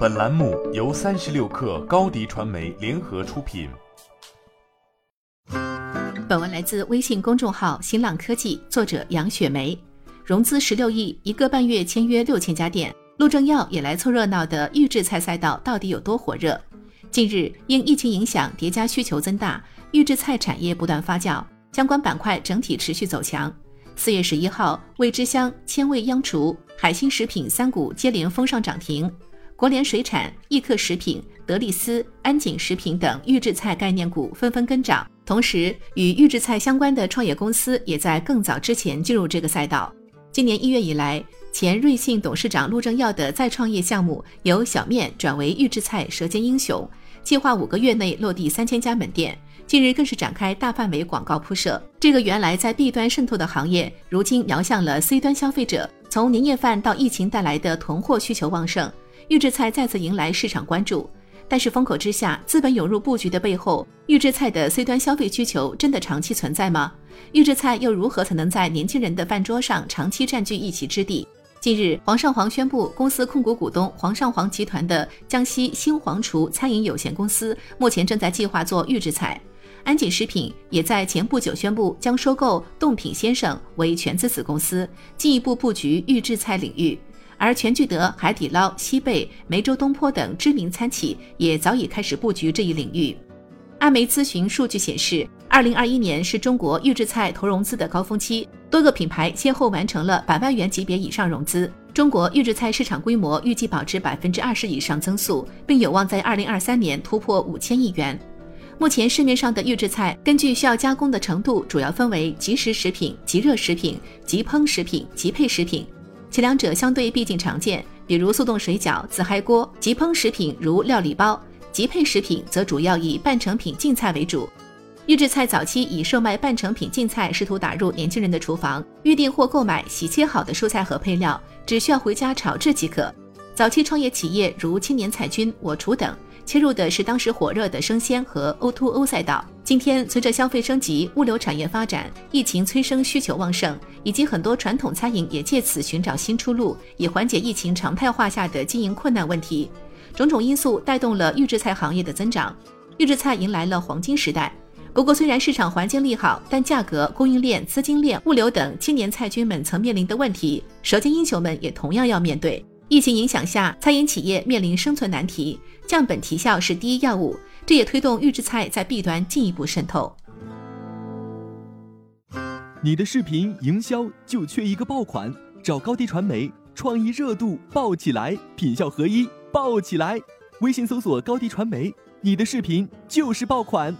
本栏目由三十六氪高低传媒联合出品。本文来自微信公众号新浪科技，作者杨雪梅。融资十六亿，一个半月签约六千家店，陆正耀也来凑热闹的预制菜赛道到底有多火热？近日因疫情影响叠加需求增大，预制菜产业不断发酵，相关板块整体持续走强。四月十一号，味之香、千味央厨、海星食品三股接连封上涨停。国联水产、益客食品、德力斯、安井食品等预制菜概念股纷纷跟涨，同时与预制菜相关的创业公司也在更早之前进入这个赛道。今年一月以来，前瑞幸董事长陆正耀的再创业项目由小面转为预制菜“舌尖英雄”，计划五个月内落地三千家门店。近日更是展开大范围广告铺设。这个原来在 B 端渗透的行业，如今瞄向了 C 端消费者。从年夜饭到疫情带来的囤货需求旺盛。预制菜再次迎来市场关注，但是风口之下，资本涌入布局的背后，预制菜的 C 端消费需求真的长期存在吗？预制菜又如何才能在年轻人的饭桌上长期占据一席之地？近日，煌上煌宣布，公司控股股东煌上煌集团的江西新煌厨餐饮有限公司目前正在计划做预制菜。安井食品也在前不久宣布将收购冻品先生为全资子公司，进一步布局预制菜领域。而全聚德、海底捞、西贝、梅州东坡等知名餐企也早已开始布局这一领域。阿媒咨询数据显示，二零二一年是中国预制菜投融资的高峰期，多个品牌先后完成了百万元级别以上融资。中国预制菜市场规模预计保持百分之二十以上增速，并有望在二零二三年突破五千亿元。目前市面上的预制菜，根据需要加工的程度，主要分为即食食品、即热食品、即烹食品、即配食品。其两者相对毕竟常见，比如速冻水饺、自嗨锅；即烹食品如料理包；即配食品则主要以半成品净菜为主。预制菜早期以售卖半成品净菜试图打入年轻人的厨房，预定或购买洗切好的蔬菜和配料，只需要回家炒制即可。早期创业企业如青年彩军、我厨等。切入的是当时火热的生鲜和 O2O 赛道。今天，随着消费升级、物流产业发展、疫情催生需求旺盛，以及很多传统餐饮也借此寻找新出路，以缓解疫情常态化下的经营困难问题。种种因素带动了预制菜行业的增长，预制菜迎来了黄金时代。不过，虽然市场环境利好，但价格、供应链、资金链、物流等青年菜军们曾面临的问题，舌尖英雄们也同样要面对。疫情影响下，餐饮企业面临生存难题，降本提效是第一要务。这也推动预制菜在 B 端进一步渗透。你的视频营销就缺一个爆款，找高低传媒，创意热度爆起来，品效合一爆起来。微信搜索高低传媒，你的视频就是爆款。